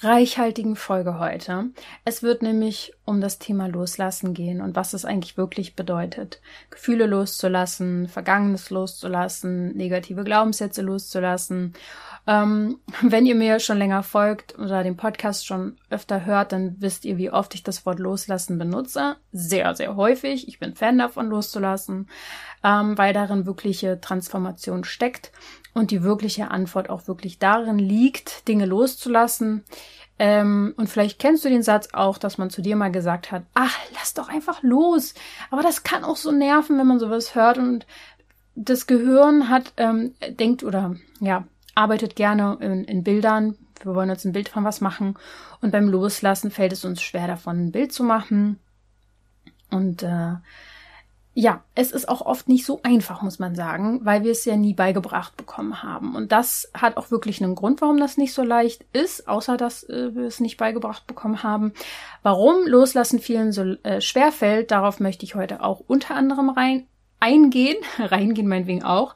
reichhaltigen Folge heute. Es wird nämlich um das Thema Loslassen gehen und was es eigentlich wirklich bedeutet. Gefühle loszulassen, Vergangenes loszulassen, negative Glaubenssätze loszulassen. Ähm, wenn ihr mir schon länger folgt oder den Podcast schon öfter hört, dann wisst ihr, wie oft ich das Wort loslassen benutze. Sehr, sehr häufig. Ich bin Fan davon loszulassen, ähm, weil darin wirkliche Transformation steckt und die wirkliche Antwort auch wirklich darin liegt, Dinge loszulassen. Ähm, und vielleicht kennst du den Satz auch, dass man zu dir mal gesagt hat, ach, lass doch einfach los. Aber das kann auch so nerven, wenn man sowas hört und das Gehirn hat, ähm, denkt oder ja, arbeitet gerne in, in Bildern. Wir wollen uns ein Bild von was machen. Und beim Loslassen fällt es uns schwer, davon ein Bild zu machen. Und äh, ja, es ist auch oft nicht so einfach, muss man sagen, weil wir es ja nie beigebracht bekommen haben. Und das hat auch wirklich einen Grund, warum das nicht so leicht ist, außer dass äh, wir es nicht beigebracht bekommen haben. Warum Loslassen vielen so äh, schwer fällt, darauf möchte ich heute auch unter anderem rein eingehen, reingehen meinetwegen auch.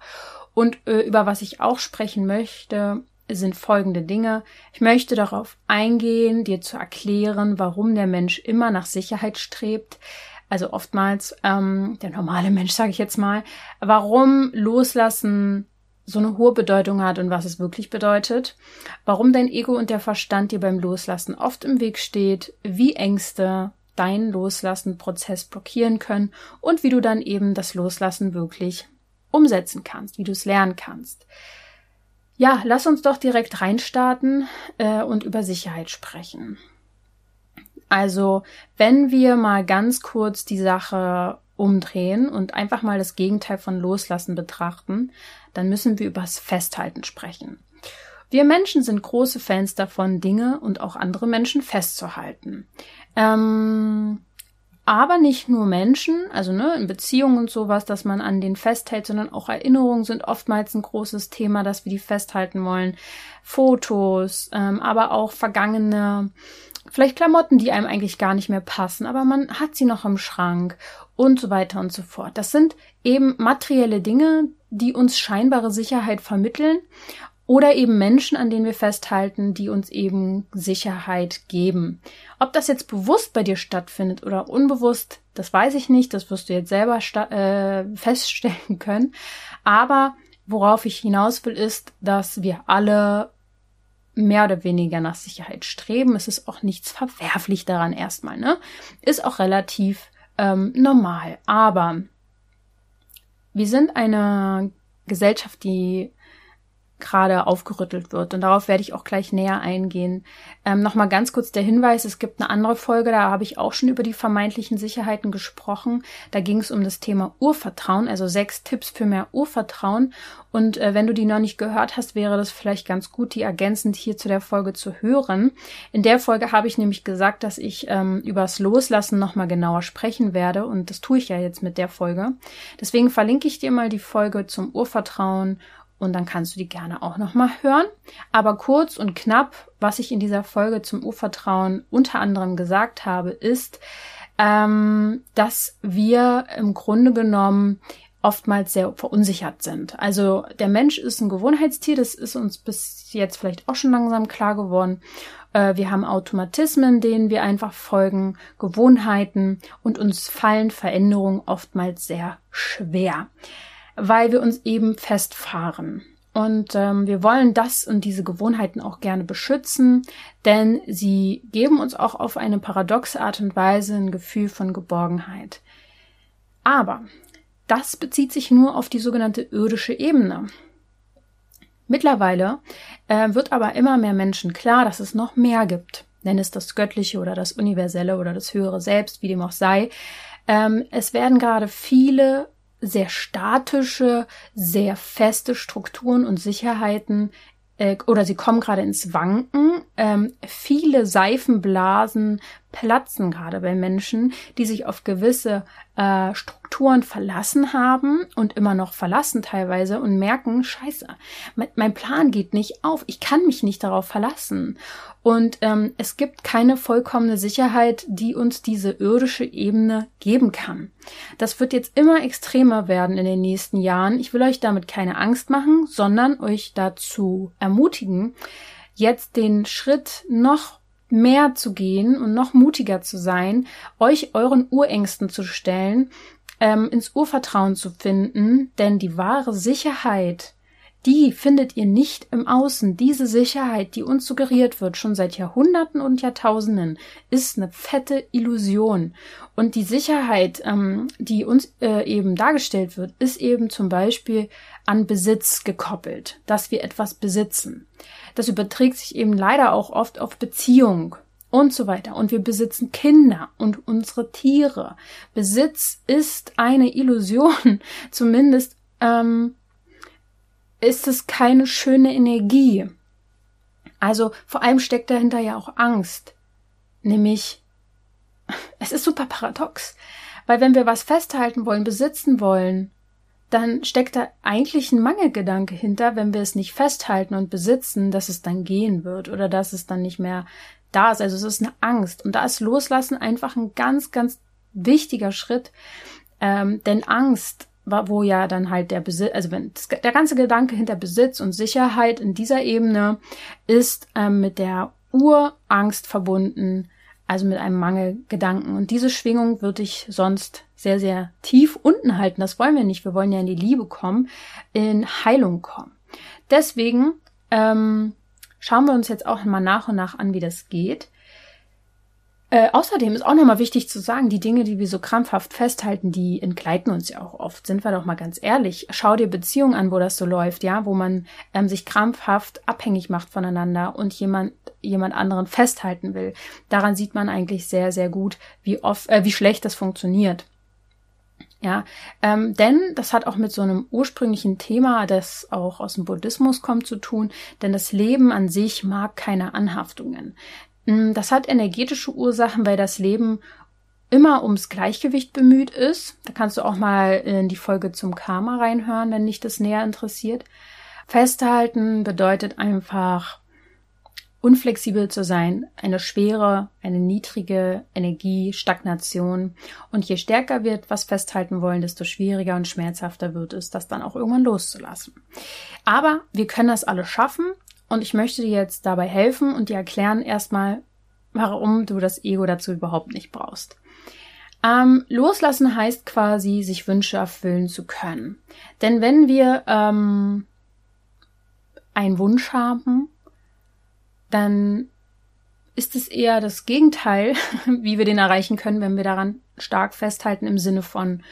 Und äh, über was ich auch sprechen möchte, sind folgende Dinge. Ich möchte darauf eingehen, dir zu erklären, warum der Mensch immer nach Sicherheit strebt also oftmals ähm, der normale Mensch, sage ich jetzt mal, warum Loslassen so eine hohe Bedeutung hat und was es wirklich bedeutet, warum dein Ego und der Verstand dir beim Loslassen oft im Weg steht, wie Ängste deinen Loslassen-Prozess blockieren können und wie du dann eben das Loslassen wirklich umsetzen kannst, wie du es lernen kannst. Ja, lass uns doch direkt reinstarten äh, und über Sicherheit sprechen. Also, wenn wir mal ganz kurz die Sache umdrehen und einfach mal das Gegenteil von Loslassen betrachten, dann müssen wir übers Festhalten sprechen. Wir Menschen sind große Fans davon, Dinge und auch andere Menschen festzuhalten. Ähm, aber nicht nur Menschen, also ne, in Beziehungen und sowas, dass man an denen festhält, sondern auch Erinnerungen sind oftmals ein großes Thema, dass wir die festhalten wollen. Fotos, ähm, aber auch vergangene Vielleicht Klamotten, die einem eigentlich gar nicht mehr passen, aber man hat sie noch im Schrank und so weiter und so fort. Das sind eben materielle Dinge, die uns scheinbare Sicherheit vermitteln oder eben Menschen, an denen wir festhalten, die uns eben Sicherheit geben. Ob das jetzt bewusst bei dir stattfindet oder unbewusst, das weiß ich nicht, das wirst du jetzt selber äh, feststellen können. Aber worauf ich hinaus will, ist, dass wir alle mehr oder weniger nach Sicherheit streben. Es ist auch nichts verwerflich daran erstmal, ne? Ist auch relativ ähm, normal. Aber wir sind eine Gesellschaft, die gerade aufgerüttelt wird. Und darauf werde ich auch gleich näher eingehen. Ähm, Nochmal ganz kurz der Hinweis, es gibt eine andere Folge, da habe ich auch schon über die vermeintlichen Sicherheiten gesprochen. Da ging es um das Thema Urvertrauen, also sechs Tipps für mehr Urvertrauen. Und äh, wenn du die noch nicht gehört hast, wäre das vielleicht ganz gut, die ergänzend hier zu der Folge zu hören. In der Folge habe ich nämlich gesagt, dass ich ähm, übers Loslassen nochmal genauer sprechen werde. Und das tue ich ja jetzt mit der Folge. Deswegen verlinke ich dir mal die Folge zum Urvertrauen und dann kannst du die gerne auch nochmal hören. Aber kurz und knapp, was ich in dieser Folge zum Urvertrauen unter anderem gesagt habe, ist, ähm, dass wir im Grunde genommen oftmals sehr verunsichert sind. Also der Mensch ist ein Gewohnheitstier, das ist uns bis jetzt vielleicht auch schon langsam klar geworden. Äh, wir haben Automatismen, denen wir einfach folgen, Gewohnheiten und uns fallen Veränderungen oftmals sehr schwer weil wir uns eben festfahren. Und ähm, wir wollen das und diese Gewohnheiten auch gerne beschützen, denn sie geben uns auch auf eine paradoxe Art und Weise ein Gefühl von Geborgenheit. Aber das bezieht sich nur auf die sogenannte irdische Ebene. Mittlerweile äh, wird aber immer mehr Menschen klar, dass es noch mehr gibt. Nenn es das Göttliche oder das Universelle oder das höhere Selbst, wie dem auch sei. Ähm, es werden gerade viele sehr statische, sehr feste Strukturen und Sicherheiten äh, oder sie kommen gerade ins Wanken. Ähm, viele Seifenblasen platzen gerade bei Menschen, die sich auf gewisse äh, Strukturen verlassen haben und immer noch verlassen teilweise und merken, scheiße, mein, mein Plan geht nicht auf, ich kann mich nicht darauf verlassen. Und ähm, es gibt keine vollkommene Sicherheit, die uns diese irdische Ebene geben kann. Das wird jetzt immer extremer werden in den nächsten Jahren. Ich will euch damit keine Angst machen, sondern euch dazu ermutigen, jetzt den Schritt noch mehr zu gehen und noch mutiger zu sein, euch euren Urängsten zu stellen, ähm, ins Urvertrauen zu finden, denn die wahre Sicherheit, die findet ihr nicht im Außen. Diese Sicherheit, die uns suggeriert wird, schon seit Jahrhunderten und Jahrtausenden, ist eine fette Illusion. Und die Sicherheit, ähm, die uns äh, eben dargestellt wird, ist eben zum Beispiel an Besitz gekoppelt, dass wir etwas besitzen. Das überträgt sich eben leider auch oft auf Beziehung und so weiter. Und wir besitzen Kinder und unsere Tiere. Besitz ist eine Illusion. Zumindest ähm, ist es keine schöne Energie. Also vor allem steckt dahinter ja auch Angst. Nämlich, es ist super paradox. Weil wenn wir was festhalten wollen, besitzen wollen, dann steckt da eigentlich ein Mangelgedanke hinter, wenn wir es nicht festhalten und besitzen, dass es dann gehen wird oder dass es dann nicht mehr da ist. Also es ist eine Angst. Und da ist Loslassen einfach ein ganz, ganz wichtiger Schritt. Ähm, denn Angst, wo ja dann halt der Besitz, also wenn der ganze Gedanke hinter Besitz und Sicherheit in dieser Ebene ist ähm, mit der Urangst verbunden, also mit einem Mangelgedanken. Und diese Schwingung würde ich sonst sehr, sehr tief unten halten. Das wollen wir nicht. Wir wollen ja in die Liebe kommen, in Heilung kommen. Deswegen ähm, schauen wir uns jetzt auch mal nach und nach an, wie das geht. Äh, außerdem ist auch nochmal wichtig zu sagen, die Dinge, die wir so krampfhaft festhalten, die entgleiten uns ja auch oft. Sind wir doch mal ganz ehrlich. Schau dir Beziehungen an, wo das so läuft, ja, wo man ähm, sich krampfhaft abhängig macht voneinander und jemand jemand anderen festhalten will. Daran sieht man eigentlich sehr sehr gut, wie oft, äh, wie schlecht das funktioniert. Ja, ähm, denn das hat auch mit so einem ursprünglichen Thema, das auch aus dem Buddhismus kommt, zu tun, denn das Leben an sich mag keine Anhaftungen. Mm, das hat energetische Ursachen, weil das Leben immer ums Gleichgewicht bemüht ist. Da kannst du auch mal in die Folge zum Karma reinhören, wenn dich das näher interessiert. Festhalten bedeutet einfach unflexibel zu sein, eine schwere, eine niedrige Energie, Stagnation. Und je stärker wird was festhalten wollen, desto schwieriger und schmerzhafter wird es, das dann auch irgendwann loszulassen. Aber wir können das alle schaffen und ich möchte dir jetzt dabei helfen und dir erklären erstmal, warum du das Ego dazu überhaupt nicht brauchst. Ähm, loslassen heißt quasi, sich Wünsche erfüllen zu können. Denn wenn wir ähm, einen Wunsch haben, dann ist es eher das Gegenteil, wie wir den erreichen können, wenn wir daran stark festhalten im Sinne von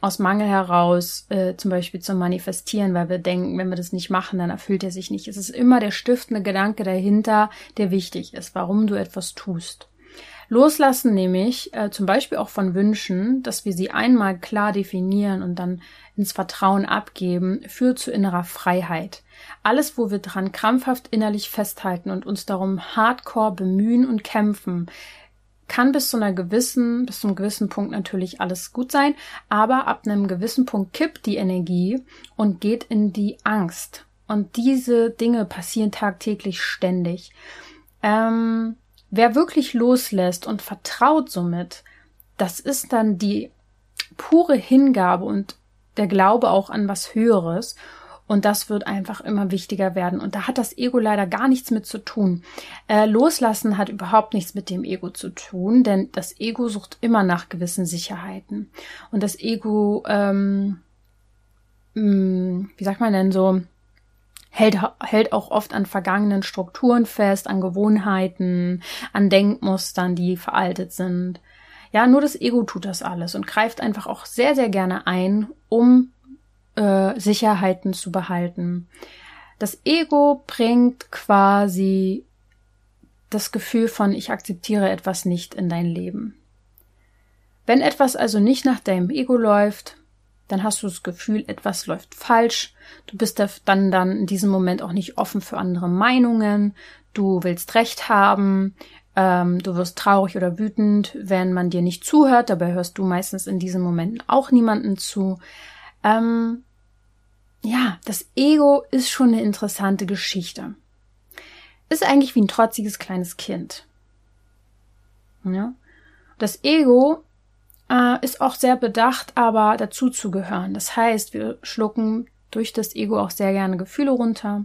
aus Mangel heraus äh, zum Beispiel zu manifestieren, weil wir denken, wenn wir das nicht machen, dann erfüllt er sich nicht. Es ist immer der stiftende Gedanke dahinter, der wichtig ist, warum du etwas tust. Loslassen nämlich äh, zum Beispiel auch von Wünschen, dass wir sie einmal klar definieren und dann ins Vertrauen abgeben, führt zu innerer Freiheit. Alles, wo wir dran krampfhaft innerlich festhalten und uns darum hardcore bemühen und kämpfen, kann bis zu einer gewissen, bis zu einem gewissen Punkt natürlich alles gut sein, aber ab einem gewissen Punkt kippt die Energie und geht in die Angst. Und diese Dinge passieren tagtäglich ständig. Ähm, wer wirklich loslässt und vertraut somit, das ist dann die pure Hingabe und der Glaube auch an was Höheres. Und das wird einfach immer wichtiger werden. Und da hat das Ego leider gar nichts mit zu tun. Äh, loslassen hat überhaupt nichts mit dem Ego zu tun, denn das Ego sucht immer nach gewissen Sicherheiten. Und das Ego, ähm, mh, mm, wie sagt man denn so, hält, hält auch oft an vergangenen Strukturen fest, an Gewohnheiten, an Denkmustern, die veraltet sind. Ja, nur das Ego tut das alles und greift einfach auch sehr, sehr gerne ein, um äh, Sicherheiten zu behalten. Das Ego bringt quasi das Gefühl von ich akzeptiere etwas nicht in dein Leben. Wenn etwas also nicht nach deinem Ego läuft, dann hast du das Gefühl, etwas läuft falsch. Du bist dann dann in diesem Moment auch nicht offen für andere Meinungen. Du willst Recht haben. Ähm, du wirst traurig oder wütend, wenn man dir nicht zuhört. Dabei hörst du meistens in diesen Momenten auch niemanden zu. Ähm, ja, das Ego ist schon eine interessante Geschichte. Ist eigentlich wie ein trotziges kleines Kind. Ja? Das Ego äh, ist auch sehr bedacht, aber dazu zu gehören. Das heißt, wir schlucken durch das Ego auch sehr gerne Gefühle runter.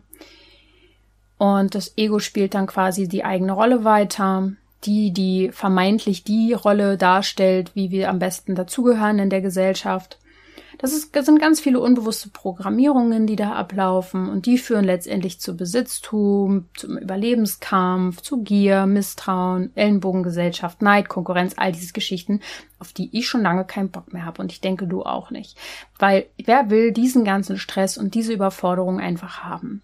Und das Ego spielt dann quasi die eigene Rolle weiter, die, die vermeintlich die Rolle darstellt, wie wir am besten dazugehören in der Gesellschaft. Das, ist, das sind ganz viele unbewusste Programmierungen, die da ablaufen und die führen letztendlich zu Besitztum, zum Überlebenskampf, zu Gier, Misstrauen, Ellenbogengesellschaft, Neid, Konkurrenz, all diese Geschichten, auf die ich schon lange keinen Bock mehr habe und ich denke du auch nicht. Weil wer will diesen ganzen Stress und diese Überforderung einfach haben?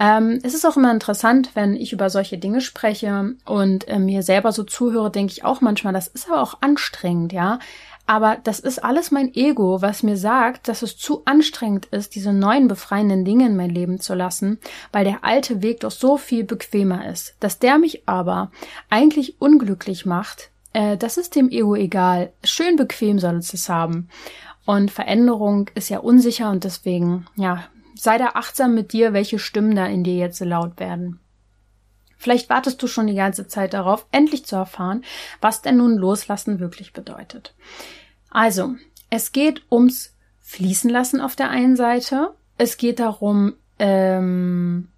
Ähm, es ist auch immer interessant, wenn ich über solche Dinge spreche und äh, mir selber so zuhöre, denke ich auch manchmal, das ist aber auch anstrengend, ja. Aber das ist alles mein Ego, was mir sagt, dass es zu anstrengend ist, diese neuen befreienden Dinge in mein Leben zu lassen, weil der alte Weg doch so viel bequemer ist. Dass der mich aber eigentlich unglücklich macht, äh, das ist dem Ego egal. Schön bequem soll es es haben. Und Veränderung ist ja unsicher und deswegen, ja, sei da achtsam mit dir, welche Stimmen da in dir jetzt so laut werden. Vielleicht wartest du schon die ganze Zeit darauf, endlich zu erfahren, was denn nun Loslassen wirklich bedeutet. Also, es geht ums Fließen lassen auf der einen Seite. Es geht darum, ähm,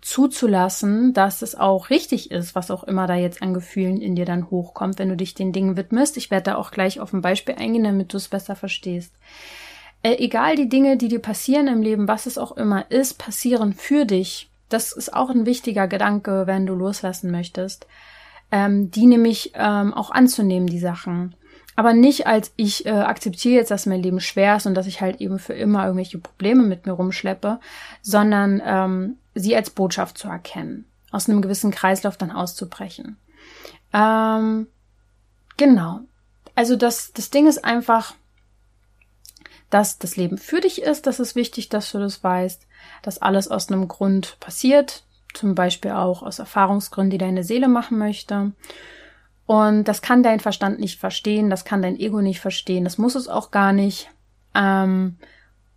zuzulassen, dass es auch richtig ist, was auch immer da jetzt an Gefühlen in dir dann hochkommt, wenn du dich den Dingen widmest. Ich werde da auch gleich auf ein Beispiel eingehen, damit du es besser verstehst. Äh, egal die Dinge, die dir passieren im Leben, was es auch immer ist, passieren für dich das ist auch ein wichtiger Gedanke, wenn du loslassen möchtest. Ähm, die nämlich ähm, auch anzunehmen, die Sachen. Aber nicht als ich äh, akzeptiere jetzt, dass mein Leben schwer ist und dass ich halt eben für immer irgendwelche Probleme mit mir rumschleppe, sondern ähm, sie als Botschaft zu erkennen, aus einem gewissen Kreislauf dann auszubrechen. Ähm, genau. Also das, das Ding ist einfach, dass das Leben für dich ist, das ist wichtig, dass du das weißt, dass alles aus einem Grund passiert, zum Beispiel auch aus Erfahrungsgründen, die deine Seele machen möchte. Und das kann dein Verstand nicht verstehen, das kann dein Ego nicht verstehen, das muss es auch gar nicht. Ähm,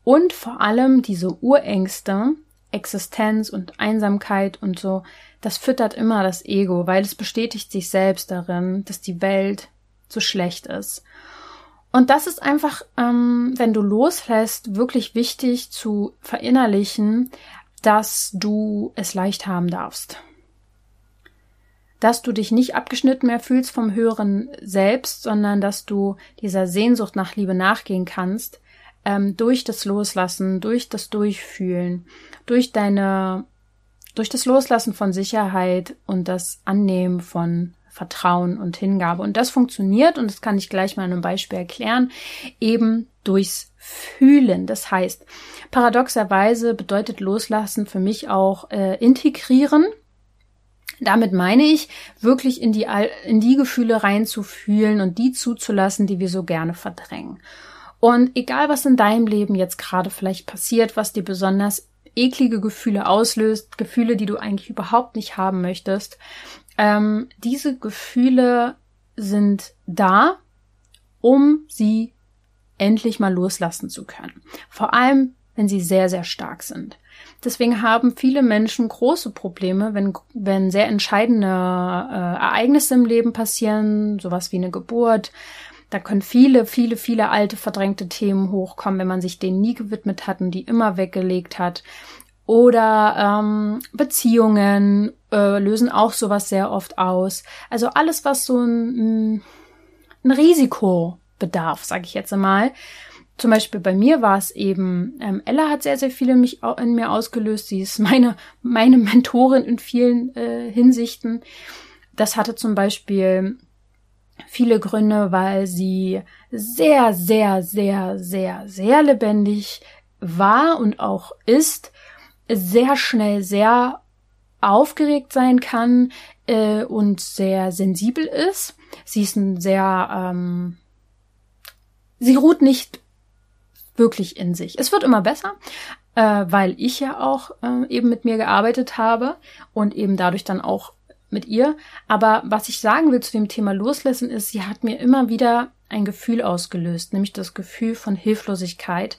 und vor allem diese Urängste, Existenz und Einsamkeit und so, das füttert immer das Ego, weil es bestätigt sich selbst darin, dass die Welt so schlecht ist. Und das ist einfach, ähm, wenn du loslässt, wirklich wichtig zu verinnerlichen, dass du es leicht haben darfst. Dass du dich nicht abgeschnitten mehr fühlst vom höheren Selbst, sondern dass du dieser Sehnsucht nach Liebe nachgehen kannst, ähm, durch das Loslassen, durch das Durchfühlen, durch deine, durch das Loslassen von Sicherheit und das Annehmen von Vertrauen und Hingabe. Und das funktioniert, und das kann ich gleich mal in einem Beispiel erklären, eben durchs Fühlen. Das heißt, paradoxerweise bedeutet Loslassen für mich auch äh, integrieren. Damit meine ich, wirklich in die, in die Gefühle reinzufühlen und die zuzulassen, die wir so gerne verdrängen. Und egal, was in deinem Leben jetzt gerade vielleicht passiert, was dir besonders eklige Gefühle auslöst, Gefühle, die du eigentlich überhaupt nicht haben möchtest, ähm, diese Gefühle sind da, um sie endlich mal loslassen zu können. Vor allem, wenn sie sehr, sehr stark sind. Deswegen haben viele Menschen große Probleme, wenn, wenn sehr entscheidende äh, Ereignisse im Leben passieren, sowas wie eine Geburt. Da können viele, viele, viele alte verdrängte Themen hochkommen, wenn man sich denen nie gewidmet hat und die immer weggelegt hat. Oder ähm, Beziehungen äh, lösen auch sowas sehr oft aus. Also alles, was so ein, ein Risiko bedarf, sage ich jetzt einmal. Zum Beispiel bei mir war es eben, ähm, Ella hat sehr, sehr viel in, mich, in mir ausgelöst. Sie ist meine, meine Mentorin in vielen äh, Hinsichten. Das hatte zum Beispiel viele Gründe, weil sie sehr, sehr, sehr, sehr, sehr lebendig war und auch ist sehr schnell sehr aufgeregt sein kann äh, und sehr sensibel ist. Sie ist ein sehr, ähm, sie ruht nicht wirklich in sich. Es wird immer besser, äh, weil ich ja auch äh, eben mit mir gearbeitet habe und eben dadurch dann auch mit ihr. Aber was ich sagen will zu dem Thema Loslassen ist, sie hat mir immer wieder ein Gefühl ausgelöst, nämlich das Gefühl von Hilflosigkeit.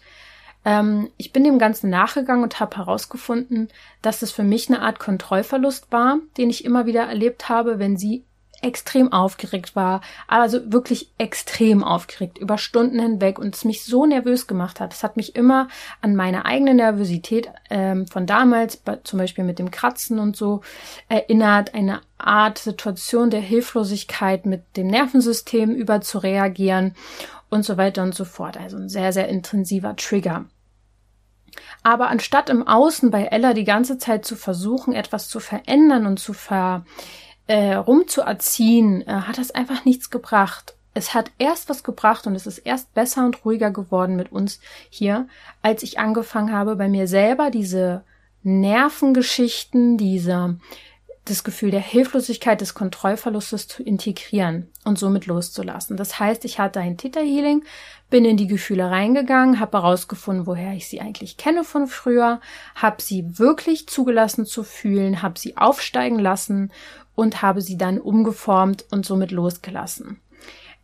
Ähm, ich bin dem Ganzen nachgegangen und habe herausgefunden, dass es für mich eine Art Kontrollverlust war, den ich immer wieder erlebt habe, wenn sie extrem aufgeregt war, also wirklich extrem aufgeregt über Stunden hinweg und es mich so nervös gemacht hat. Es hat mich immer an meine eigene Nervosität ähm, von damals, zum Beispiel mit dem Kratzen und so, erinnert, eine Art Situation der Hilflosigkeit mit dem Nervensystem über zu reagieren und so weiter und so fort. Also ein sehr, sehr intensiver Trigger. Aber anstatt im Außen bei Ella die ganze Zeit zu versuchen, etwas zu verändern und zu ver äh, rumzuerziehen, äh, hat das einfach nichts gebracht. Es hat erst was gebracht und es ist erst besser und ruhiger geworden mit uns hier, als ich angefangen habe, bei mir selber diese Nervengeschichten, diese das Gefühl der Hilflosigkeit, des Kontrollverlustes zu integrieren und somit loszulassen. Das heißt, ich hatte ein Theta Healing, bin in die Gefühle reingegangen, habe herausgefunden, woher ich sie eigentlich kenne von früher, habe sie wirklich zugelassen zu fühlen, habe sie aufsteigen lassen und habe sie dann umgeformt und somit losgelassen.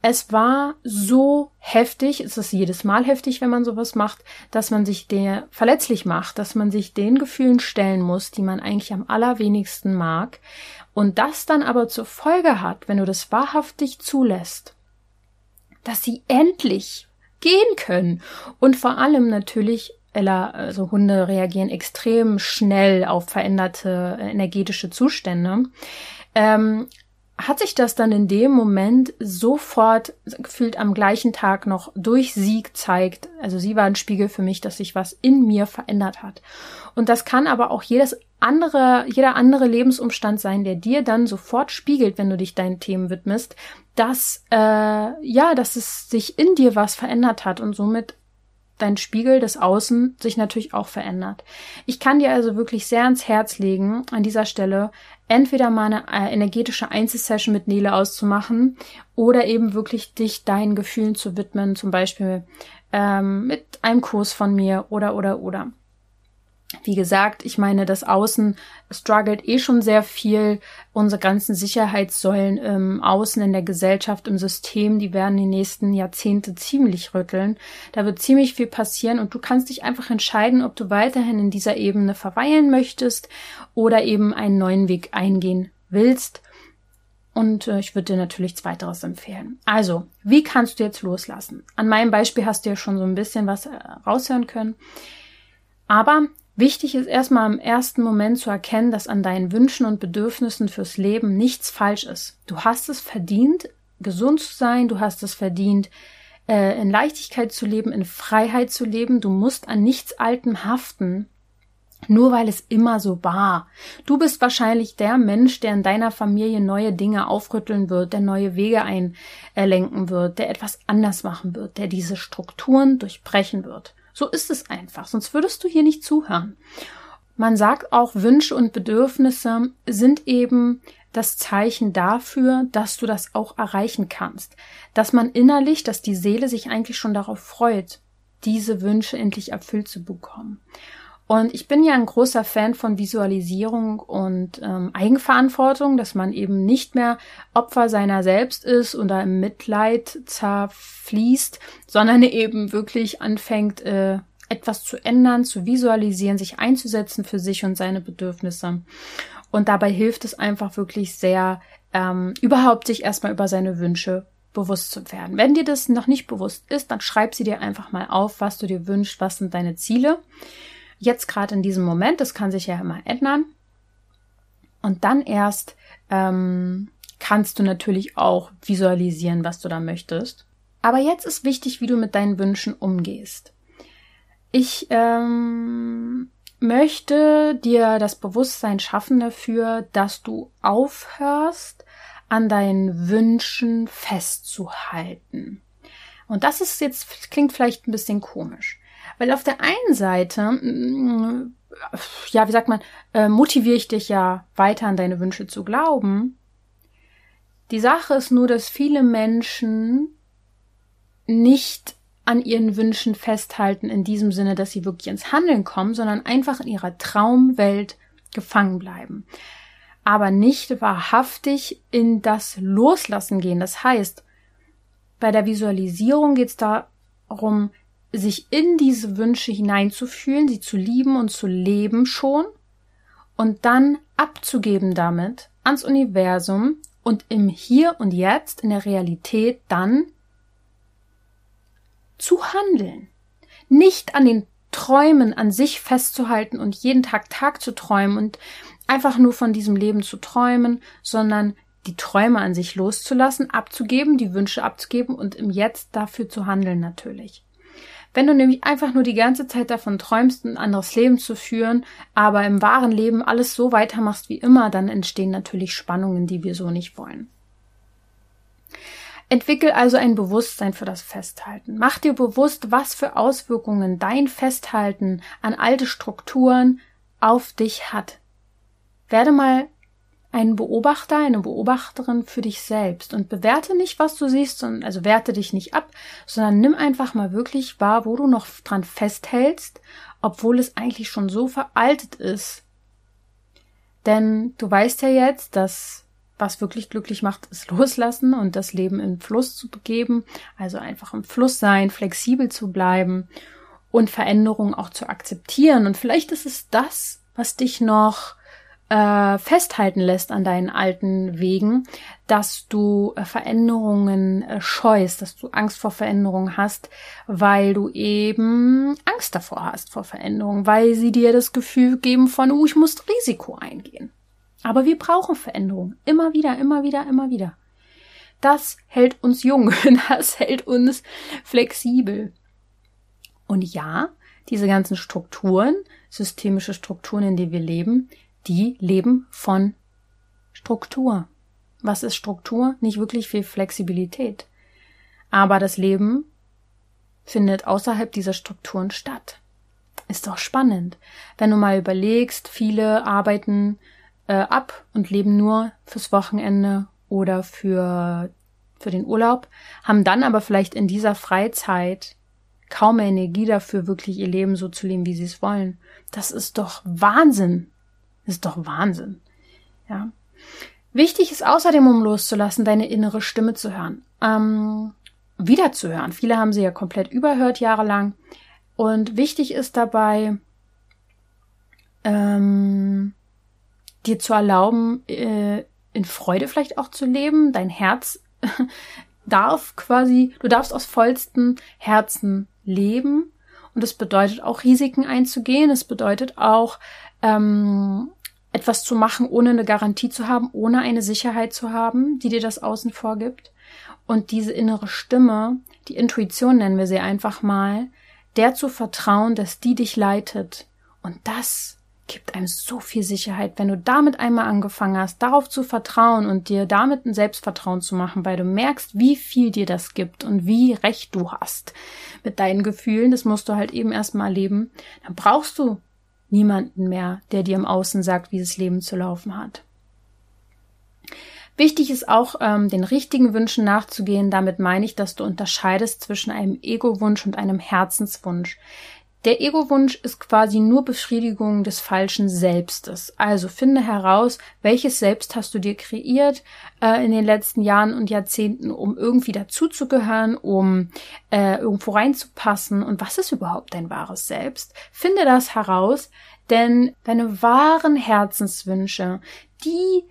Es war so heftig, es ist jedes Mal heftig, wenn man sowas macht, dass man sich der verletzlich macht, dass man sich den Gefühlen stellen muss, die man eigentlich am allerwenigsten mag. Und das dann aber zur Folge hat, wenn du das wahrhaftig zulässt, dass sie endlich gehen können. Und vor allem natürlich Ella, also Hunde reagieren extrem schnell auf veränderte energetische Zustände ähm, hat sich das dann in dem Moment sofort gefühlt am gleichen Tag noch durch sie gezeigt. Also sie war ein Spiegel für mich, dass sich was in mir verändert hat. Und das kann aber auch jedes andere, jeder andere Lebensumstand sein, der dir dann sofort spiegelt, wenn du dich deinen Themen widmest, dass äh, ja, dass es sich in dir was verändert hat und somit dein Spiegel des Außen sich natürlich auch verändert. Ich kann dir also wirklich sehr ans Herz legen, an dieser Stelle entweder mal eine äh, energetische Einzelsession mit Nele auszumachen oder eben wirklich dich deinen Gefühlen zu widmen, zum Beispiel ähm, mit einem Kurs von mir oder oder oder. Wie gesagt, ich meine, das Außen struggelt eh schon sehr viel. Unsere ganzen Sicherheitssäulen im Außen, in der Gesellschaft, im System, die werden die nächsten Jahrzehnte ziemlich rütteln. Da wird ziemlich viel passieren und du kannst dich einfach entscheiden, ob du weiterhin in dieser Ebene verweilen möchtest oder eben einen neuen Weg eingehen willst. Und äh, ich würde dir natürlich zweiteres empfehlen. Also, wie kannst du jetzt loslassen? An meinem Beispiel hast du ja schon so ein bisschen was äh, raushören können. Aber Wichtig ist erstmal im ersten Moment zu erkennen, dass an deinen Wünschen und Bedürfnissen fürs Leben nichts falsch ist. Du hast es verdient, gesund zu sein, du hast es verdient, äh, in Leichtigkeit zu leben, in Freiheit zu leben. Du musst an nichts Altem haften, nur weil es immer so war. Du bist wahrscheinlich der Mensch, der in deiner Familie neue Dinge aufrütteln wird, der neue Wege einlenken wird, der etwas anders machen wird, der diese Strukturen durchbrechen wird. So ist es einfach, sonst würdest du hier nicht zuhören. Man sagt auch, Wünsche und Bedürfnisse sind eben das Zeichen dafür, dass du das auch erreichen kannst. Dass man innerlich, dass die Seele sich eigentlich schon darauf freut, diese Wünsche endlich erfüllt zu bekommen. Und ich bin ja ein großer Fan von Visualisierung und ähm, Eigenverantwortung, dass man eben nicht mehr Opfer seiner selbst ist oder im Mitleid zerfließt, sondern eben wirklich anfängt, äh, etwas zu ändern, zu visualisieren, sich einzusetzen für sich und seine Bedürfnisse. Und dabei hilft es einfach wirklich sehr, ähm, überhaupt sich erstmal über seine Wünsche bewusst zu werden. Wenn dir das noch nicht bewusst ist, dann schreib sie dir einfach mal auf, was du dir wünschst, was sind deine Ziele jetzt gerade in diesem Moment, das kann sich ja immer ändern. Und dann erst ähm, kannst du natürlich auch visualisieren, was du da möchtest. Aber jetzt ist wichtig, wie du mit deinen Wünschen umgehst. Ich ähm, möchte dir das Bewusstsein schaffen dafür, dass du aufhörst, an deinen Wünschen festzuhalten. Und das ist jetzt, klingt vielleicht ein bisschen komisch. Weil auf der einen Seite, mm, ja, wie sagt man, äh, motiviere ich dich ja weiter an deine Wünsche zu glauben. Die Sache ist nur, dass viele Menschen nicht an ihren Wünschen festhalten in diesem Sinne, dass sie wirklich ins Handeln kommen, sondern einfach in ihrer Traumwelt gefangen bleiben. aber nicht wahrhaftig in das Loslassen gehen. Das heißt, bei der Visualisierung geht es darum, sich in diese Wünsche hineinzufühlen, sie zu lieben und zu leben schon und dann abzugeben damit ans Universum und im Hier und Jetzt, in der Realität dann zu handeln. Nicht an den Träumen an sich festzuhalten und jeden Tag Tag zu träumen und einfach nur von diesem Leben zu träumen, sondern die Träume an sich loszulassen, abzugeben, die Wünsche abzugeben und im Jetzt dafür zu handeln natürlich. Wenn du nämlich einfach nur die ganze Zeit davon träumst, ein anderes Leben zu führen, aber im wahren Leben alles so weitermachst wie immer, dann entstehen natürlich Spannungen, die wir so nicht wollen. Entwickel also ein Bewusstsein für das Festhalten. Mach dir bewusst, was für Auswirkungen dein Festhalten an alte Strukturen auf dich hat. Werde mal ein Beobachter, eine Beobachterin für dich selbst und bewerte nicht, was du siehst, sondern, also werte dich nicht ab, sondern nimm einfach mal wirklich wahr, wo du noch dran festhältst, obwohl es eigentlich schon so veraltet ist. Denn du weißt ja jetzt, dass was wirklich glücklich macht, ist loslassen und das Leben im Fluss zu begeben, also einfach im Fluss sein, flexibel zu bleiben und Veränderungen auch zu akzeptieren. Und vielleicht ist es das, was dich noch äh, festhalten lässt an deinen alten Wegen, dass du äh, Veränderungen äh, scheust, dass du Angst vor Veränderungen hast, weil du eben Angst davor hast vor Veränderungen, weil sie dir das Gefühl geben von, uh, ich muss Risiko eingehen. Aber wir brauchen Veränderung. Immer wieder, immer wieder, immer wieder. Das hält uns jung. Das hält uns flexibel. Und ja, diese ganzen Strukturen, systemische Strukturen, in denen wir leben, die leben von Struktur. Was ist Struktur? Nicht wirklich viel Flexibilität. Aber das Leben findet außerhalb dieser Strukturen statt. Ist doch spannend. Wenn du mal überlegst, viele arbeiten äh, ab und leben nur fürs Wochenende oder für, für den Urlaub, haben dann aber vielleicht in dieser Freizeit kaum mehr Energie dafür, wirklich ihr Leben so zu leben, wie sie es wollen. Das ist doch Wahnsinn. Das ist doch Wahnsinn. Ja. Wichtig ist außerdem, um loszulassen, deine innere Stimme zu hören. Ähm, wiederzuhören. Viele haben sie ja komplett überhört jahrelang. Und wichtig ist dabei, ähm, dir zu erlauben, äh, in Freude vielleicht auch zu leben. Dein Herz darf quasi, du darfst aus vollstem Herzen leben. Und es bedeutet auch Risiken einzugehen. Es bedeutet auch ähm, etwas zu machen, ohne eine Garantie zu haben, ohne eine Sicherheit zu haben, die dir das Außen vorgibt. Und diese innere Stimme, die Intuition nennen wir sie einfach mal, der zu vertrauen, dass die dich leitet. Und das gibt einem so viel Sicherheit, wenn du damit einmal angefangen hast, darauf zu vertrauen und dir damit ein Selbstvertrauen zu machen, weil du merkst, wie viel dir das gibt und wie recht du hast mit deinen Gefühlen. Das musst du halt eben erstmal erleben. Dann brauchst du niemanden mehr, der dir im Außen sagt, wie das Leben zu laufen hat. Wichtig ist auch, ähm, den richtigen Wünschen nachzugehen. Damit meine ich, dass du unterscheidest zwischen einem Ego-Wunsch und einem Herzenswunsch. Der Ego-Wunsch ist quasi nur Befriedigung des falschen Selbstes. Also finde heraus, welches Selbst hast du dir kreiert äh, in den letzten Jahren und Jahrzehnten, um irgendwie dazuzugehören, um äh, irgendwo reinzupassen und was ist überhaupt dein wahres Selbst? Finde das heraus, denn deine wahren Herzenswünsche, die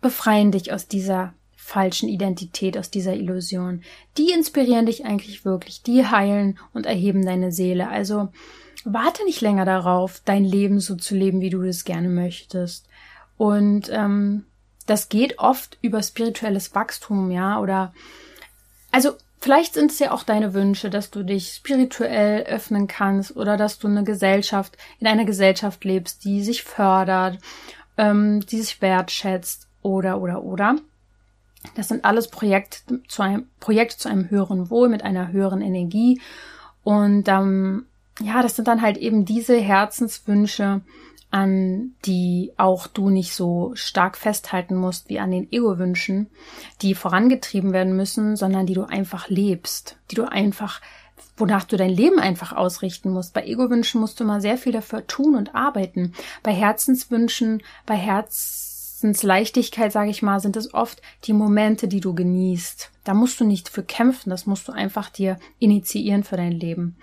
befreien dich aus dieser falschen Identität, aus dieser Illusion. Die inspirieren dich eigentlich wirklich, die heilen und erheben deine Seele. Also warte nicht länger darauf, dein Leben so zu leben, wie du es gerne möchtest. Und ähm, das geht oft über spirituelles Wachstum, ja, oder also vielleicht sind es ja auch deine Wünsche, dass du dich spirituell öffnen kannst oder dass du eine Gesellschaft, in einer Gesellschaft lebst, die sich fördert, ähm, die sich wertschätzt oder oder oder. Das sind alles Projekte zu einem, Projekte zu einem höheren Wohl mit einer höheren Energie. Und ähm, ja, das sind dann halt eben diese Herzenswünsche, an die auch du nicht so stark festhalten musst wie an den Ego-Wünschen, die vorangetrieben werden müssen, sondern die du einfach lebst, die du einfach, wonach du dein Leben einfach ausrichten musst. Bei Ego-Wünschen musst du mal sehr viel dafür tun und arbeiten. Bei Herzenswünschen, bei Herz Leichtigkeit, sage ich mal, sind es oft die Momente, die du genießt. Da musst du nicht für kämpfen, das musst du einfach dir initiieren für dein Leben.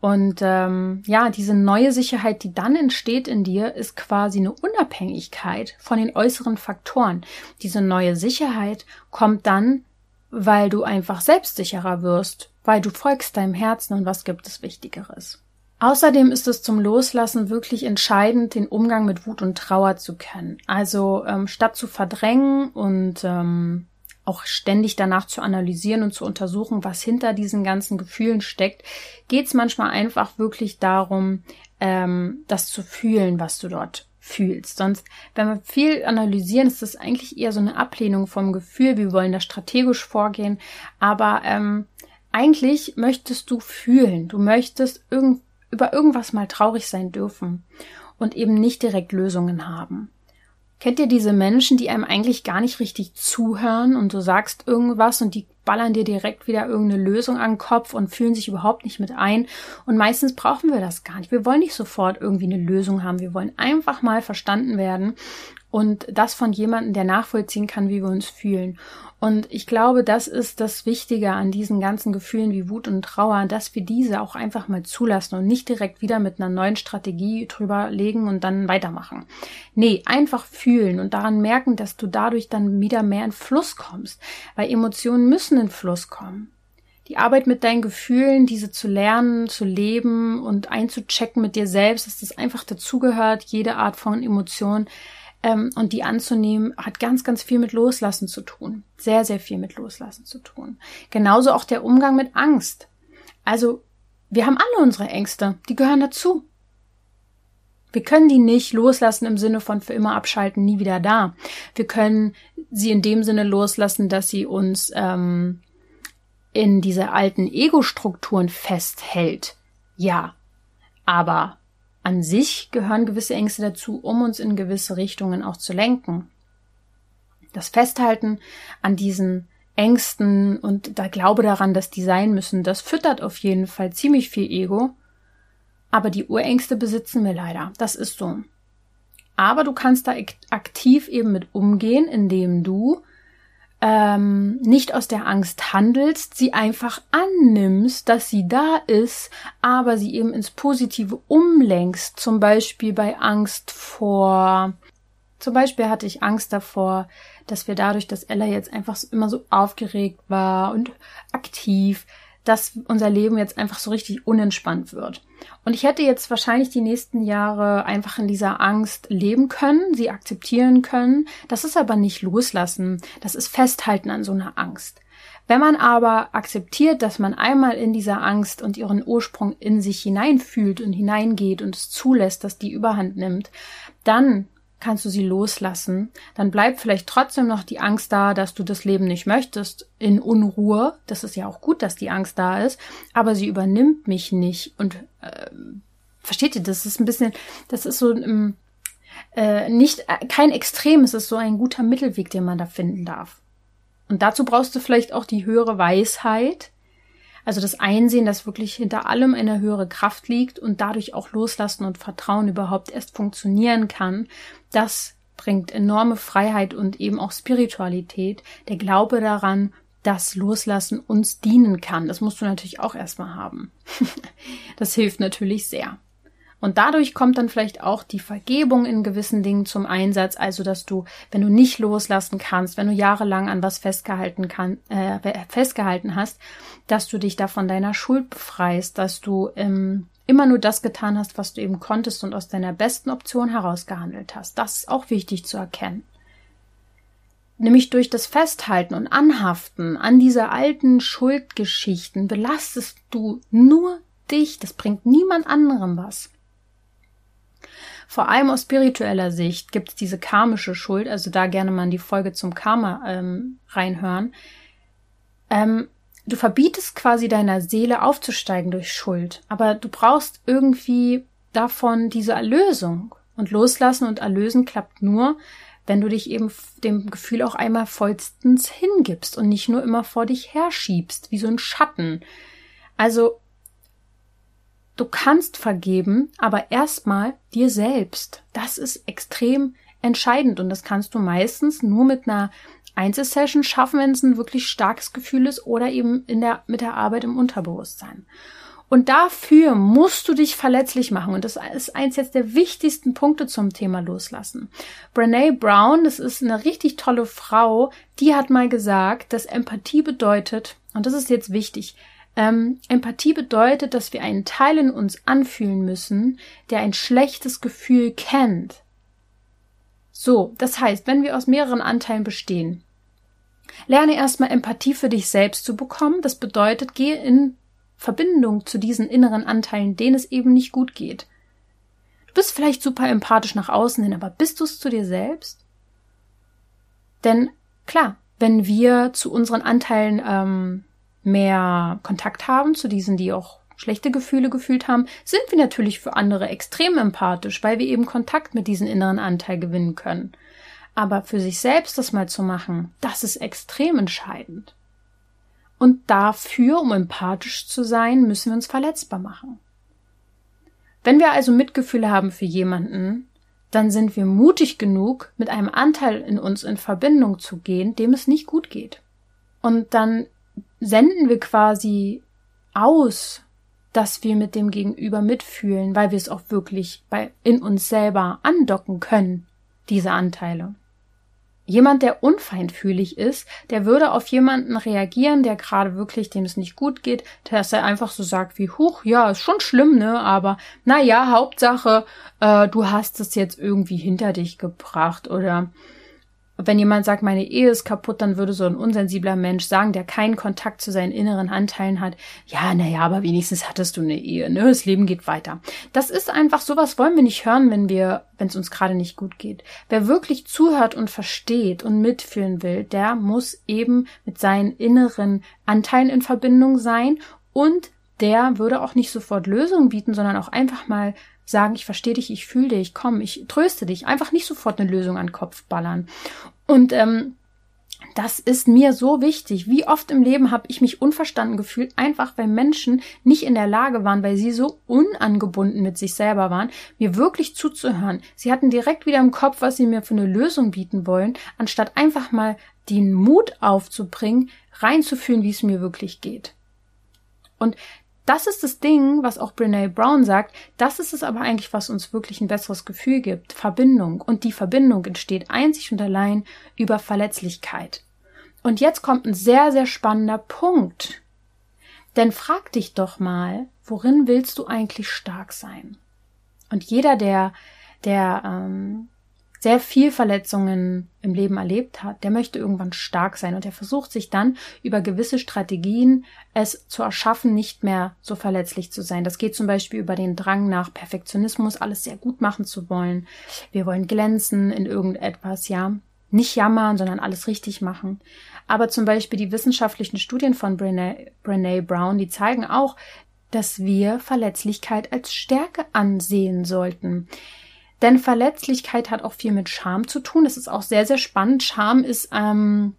Und ähm, ja, diese neue Sicherheit, die dann entsteht in dir, ist quasi eine Unabhängigkeit von den äußeren Faktoren. Diese neue Sicherheit kommt dann, weil du einfach selbstsicherer wirst, weil du folgst deinem Herzen und was gibt es Wichtigeres. Außerdem ist es zum Loslassen wirklich entscheidend, den Umgang mit Wut und Trauer zu können. Also ähm, statt zu verdrängen und ähm, auch ständig danach zu analysieren und zu untersuchen, was hinter diesen ganzen Gefühlen steckt, geht es manchmal einfach wirklich darum, ähm, das zu fühlen, was du dort fühlst. Sonst, wenn wir viel analysieren, ist das eigentlich eher so eine Ablehnung vom Gefühl. Wir wollen da strategisch vorgehen, aber ähm, eigentlich möchtest du fühlen. Du möchtest irgend, über irgendwas mal traurig sein dürfen und eben nicht direkt Lösungen haben. Kennt ihr diese Menschen, die einem eigentlich gar nicht richtig zuhören und du sagst irgendwas und die ballern dir direkt wieder irgendeine Lösung an den Kopf und fühlen sich überhaupt nicht mit ein. Und meistens brauchen wir das gar nicht. Wir wollen nicht sofort irgendwie eine Lösung haben. Wir wollen einfach mal verstanden werden und das von jemandem, der nachvollziehen kann, wie wir uns fühlen. Und ich glaube, das ist das Wichtige an diesen ganzen Gefühlen wie Wut und Trauer, dass wir diese auch einfach mal zulassen und nicht direkt wieder mit einer neuen Strategie drüber legen und dann weitermachen. Nee, einfach fühlen und daran merken, dass du dadurch dann wieder mehr in Fluss kommst, weil Emotionen müssen in Fluss kommen. Die Arbeit mit deinen Gefühlen, diese zu lernen, zu leben und einzuchecken mit dir selbst, dass das einfach dazugehört, jede Art von Emotion, ähm, und die anzunehmen, hat ganz, ganz viel mit Loslassen zu tun. Sehr, sehr viel mit Loslassen zu tun. Genauso auch der Umgang mit Angst. Also, wir haben alle unsere Ängste, die gehören dazu. Wir können die nicht loslassen im Sinne von für immer abschalten, nie wieder da. Wir können sie in dem Sinne loslassen, dass sie uns ähm, in diese alten Ego-Strukturen festhält. Ja, aber an sich gehören gewisse Ängste dazu, um uns in gewisse Richtungen auch zu lenken. Das Festhalten an diesen Ängsten und der Glaube daran, dass die sein müssen, das füttert auf jeden Fall ziemlich viel Ego. Aber die Urängste besitzen wir leider. Das ist so. Aber du kannst da aktiv eben mit umgehen, indem du ähm, nicht aus der Angst handelst, sie einfach annimmst, dass sie da ist, aber sie eben ins Positive umlenkst. Zum Beispiel bei Angst vor, zum Beispiel hatte ich Angst davor, dass wir dadurch, dass Ella jetzt einfach immer so aufgeregt war und aktiv, dass unser Leben jetzt einfach so richtig unentspannt wird. Und ich hätte jetzt wahrscheinlich die nächsten Jahre einfach in dieser Angst leben können, sie akzeptieren können. Das ist aber nicht loslassen, das ist festhalten an so einer Angst. Wenn man aber akzeptiert, dass man einmal in dieser Angst und ihren Ursprung in sich hineinfühlt und hineingeht und es zulässt, dass die Überhand nimmt, dann kannst du sie loslassen, dann bleibt vielleicht trotzdem noch die Angst da, dass du das Leben nicht möchtest, in Unruhe. Das ist ja auch gut, dass die Angst da ist, aber sie übernimmt mich nicht. Und äh, versteht ihr, das ist ein bisschen, das ist so ähm, äh, nicht äh, kein Extrem, es ist so ein guter Mittelweg, den man da finden darf. Und dazu brauchst du vielleicht auch die höhere Weisheit, also das Einsehen, dass wirklich hinter allem eine höhere Kraft liegt und dadurch auch Loslassen und Vertrauen überhaupt erst funktionieren kann, das bringt enorme Freiheit und eben auch Spiritualität. Der Glaube daran, dass Loslassen uns dienen kann. Das musst du natürlich auch erstmal haben. das hilft natürlich sehr. Und dadurch kommt dann vielleicht auch die Vergebung in gewissen Dingen zum Einsatz, also dass du, wenn du nicht loslassen kannst, wenn du jahrelang an was festgehalten kann, äh, festgehalten hast, dass du dich da von deiner Schuld befreist, dass du ähm, immer nur das getan hast, was du eben konntest und aus deiner besten Option herausgehandelt hast. Das ist auch wichtig zu erkennen. Nämlich durch das Festhalten und Anhaften an diese alten Schuldgeschichten belastest du nur dich, das bringt niemand anderem was. Vor allem aus spiritueller Sicht gibt es diese karmische Schuld, also da gerne mal die Folge zum Karma ähm, reinhören. Ähm, du verbietest quasi deiner Seele aufzusteigen durch Schuld, aber du brauchst irgendwie davon diese Erlösung. Und loslassen und erlösen klappt nur, wenn du dich eben dem Gefühl auch einmal vollstens hingibst und nicht nur immer vor dich herschiebst, wie so ein Schatten. Also Du kannst vergeben, aber erstmal dir selbst. Das ist extrem entscheidend und das kannst du meistens nur mit einer Einzelsession schaffen, wenn es ein wirklich starkes Gefühl ist oder eben in der, mit der Arbeit im Unterbewusstsein. Und dafür musst du dich verletzlich machen. Und das ist eins jetzt der wichtigsten Punkte zum Thema Loslassen. Brene Brown, das ist eine richtig tolle Frau, die hat mal gesagt, dass Empathie bedeutet, und das ist jetzt wichtig, ähm, Empathie bedeutet, dass wir einen Teil in uns anfühlen müssen, der ein schlechtes Gefühl kennt. So, das heißt, wenn wir aus mehreren Anteilen bestehen, lerne erstmal Empathie für dich selbst zu bekommen. Das bedeutet, gehe in Verbindung zu diesen inneren Anteilen, denen es eben nicht gut geht. Du bist vielleicht super empathisch nach außen hin, aber bist du es zu dir selbst? Denn klar, wenn wir zu unseren Anteilen ähm, mehr Kontakt haben, zu diesen, die auch schlechte Gefühle gefühlt haben, sind wir natürlich für andere extrem empathisch, weil wir eben Kontakt mit diesem inneren Anteil gewinnen können. Aber für sich selbst das mal zu machen, das ist extrem entscheidend. Und dafür, um empathisch zu sein, müssen wir uns verletzbar machen. Wenn wir also Mitgefühle haben für jemanden, dann sind wir mutig genug, mit einem Anteil in uns in Verbindung zu gehen, dem es nicht gut geht. Und dann senden wir quasi aus, dass wir mit dem Gegenüber mitfühlen, weil wir es auch wirklich bei, in uns selber andocken können, diese Anteile. Jemand, der unfeinfühlig ist, der würde auf jemanden reagieren, der gerade wirklich, dem es nicht gut geht, dass er einfach so sagt wie, huch, ja, ist schon schlimm, ne, aber na ja, Hauptsache, äh, du hast es jetzt irgendwie hinter dich gebracht oder wenn jemand sagt, meine Ehe ist kaputt, dann würde so ein unsensibler Mensch sagen, der keinen Kontakt zu seinen inneren Anteilen hat, ja, naja, aber wenigstens hattest du eine Ehe, ne? Das Leben geht weiter. Das ist einfach, sowas wollen wir nicht hören, wenn wir, wenn es uns gerade nicht gut geht. Wer wirklich zuhört und versteht und mitfühlen will, der muss eben mit seinen inneren Anteilen in Verbindung sein und der würde auch nicht sofort Lösungen bieten, sondern auch einfach mal sagen, ich verstehe dich, ich fühle dich, komm, ich tröste dich, einfach nicht sofort eine Lösung an den Kopf ballern. Und ähm, das ist mir so wichtig. Wie oft im Leben habe ich mich unverstanden gefühlt, einfach weil Menschen nicht in der Lage waren, weil sie so unangebunden mit sich selber waren, mir wirklich zuzuhören. Sie hatten direkt wieder im Kopf, was sie mir für eine Lösung bieten wollen, anstatt einfach mal den Mut aufzubringen, reinzufühlen, wie es mir wirklich geht. Und das ist das Ding, was auch Brene Brown sagt. Das ist es aber eigentlich, was uns wirklich ein besseres Gefühl gibt. Verbindung. Und die Verbindung entsteht einzig und allein über Verletzlichkeit. Und jetzt kommt ein sehr, sehr spannender Punkt. Denn frag dich doch mal, worin willst du eigentlich stark sein? Und jeder, der, der ähm, sehr viel Verletzungen im Leben erlebt hat, der möchte irgendwann stark sein und er versucht sich dann über gewisse Strategien es zu erschaffen, nicht mehr so verletzlich zu sein. Das geht zum Beispiel über den Drang nach Perfektionismus, alles sehr gut machen zu wollen. Wir wollen glänzen in irgendetwas, ja. Nicht jammern, sondern alles richtig machen. Aber zum Beispiel die wissenschaftlichen Studien von Brene, Brene Brown, die zeigen auch, dass wir Verletzlichkeit als Stärke ansehen sollten. Denn Verletzlichkeit hat auch viel mit Scham zu tun. Das ist auch sehr, sehr spannend. Scham ist ähm,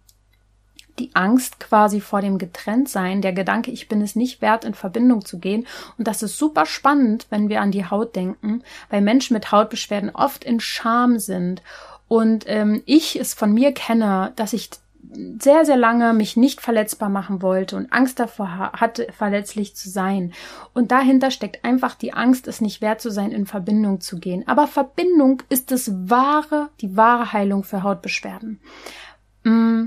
die Angst quasi vor dem Getrenntsein, der Gedanke, ich bin es nicht wert, in Verbindung zu gehen. Und das ist super spannend, wenn wir an die Haut denken, weil Menschen mit Hautbeschwerden oft in Scham sind. Und ähm, ich es von mir kenne, dass ich sehr, sehr lange mich nicht verletzbar machen wollte und Angst davor hatte, verletzlich zu sein. Und dahinter steckt einfach die Angst, es nicht wert zu sein, in Verbindung zu gehen. Aber Verbindung ist das wahre, die wahre Heilung für Hautbeschwerden. Mm,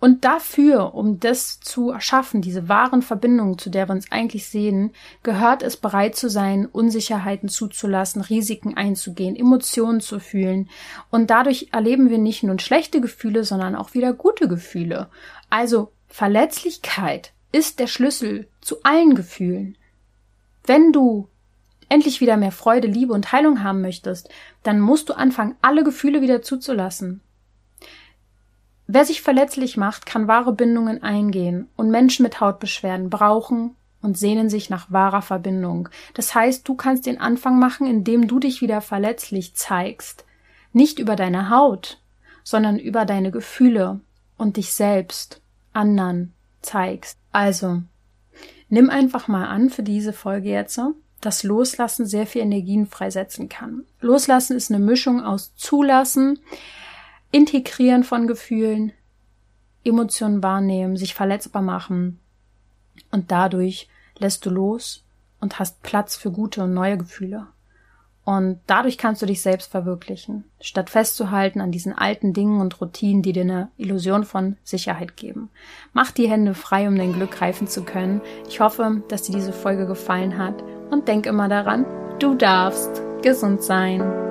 und dafür, um das zu erschaffen, diese wahren Verbindungen, zu der wir uns eigentlich sehen, gehört es bereit zu sein, Unsicherheiten zuzulassen, Risiken einzugehen, Emotionen zu fühlen. Und dadurch erleben wir nicht nur schlechte Gefühle, sondern auch wieder gute Gefühle. Also Verletzlichkeit ist der Schlüssel zu allen Gefühlen. Wenn du endlich wieder mehr Freude, Liebe und Heilung haben möchtest, dann musst du anfangen, alle Gefühle wieder zuzulassen. Wer sich verletzlich macht, kann wahre Bindungen eingehen und Menschen mit Hautbeschwerden brauchen und sehnen sich nach wahrer Verbindung. Das heißt, du kannst den Anfang machen, indem du dich wieder verletzlich zeigst. Nicht über deine Haut, sondern über deine Gefühle und dich selbst anderen zeigst. Also, nimm einfach mal an für diese Folge jetzt, dass Loslassen sehr viel Energien freisetzen kann. Loslassen ist eine Mischung aus Zulassen, Integrieren von Gefühlen, Emotionen wahrnehmen, sich verletzbar machen und dadurch lässt du los und hast Platz für gute und neue Gefühle. Und dadurch kannst du dich selbst verwirklichen, statt festzuhalten an diesen alten Dingen und Routinen, die dir eine Illusion von Sicherheit geben. Mach die Hände frei, um dein Glück greifen zu können. Ich hoffe, dass dir diese Folge gefallen hat und denk immer daran, du darfst gesund sein.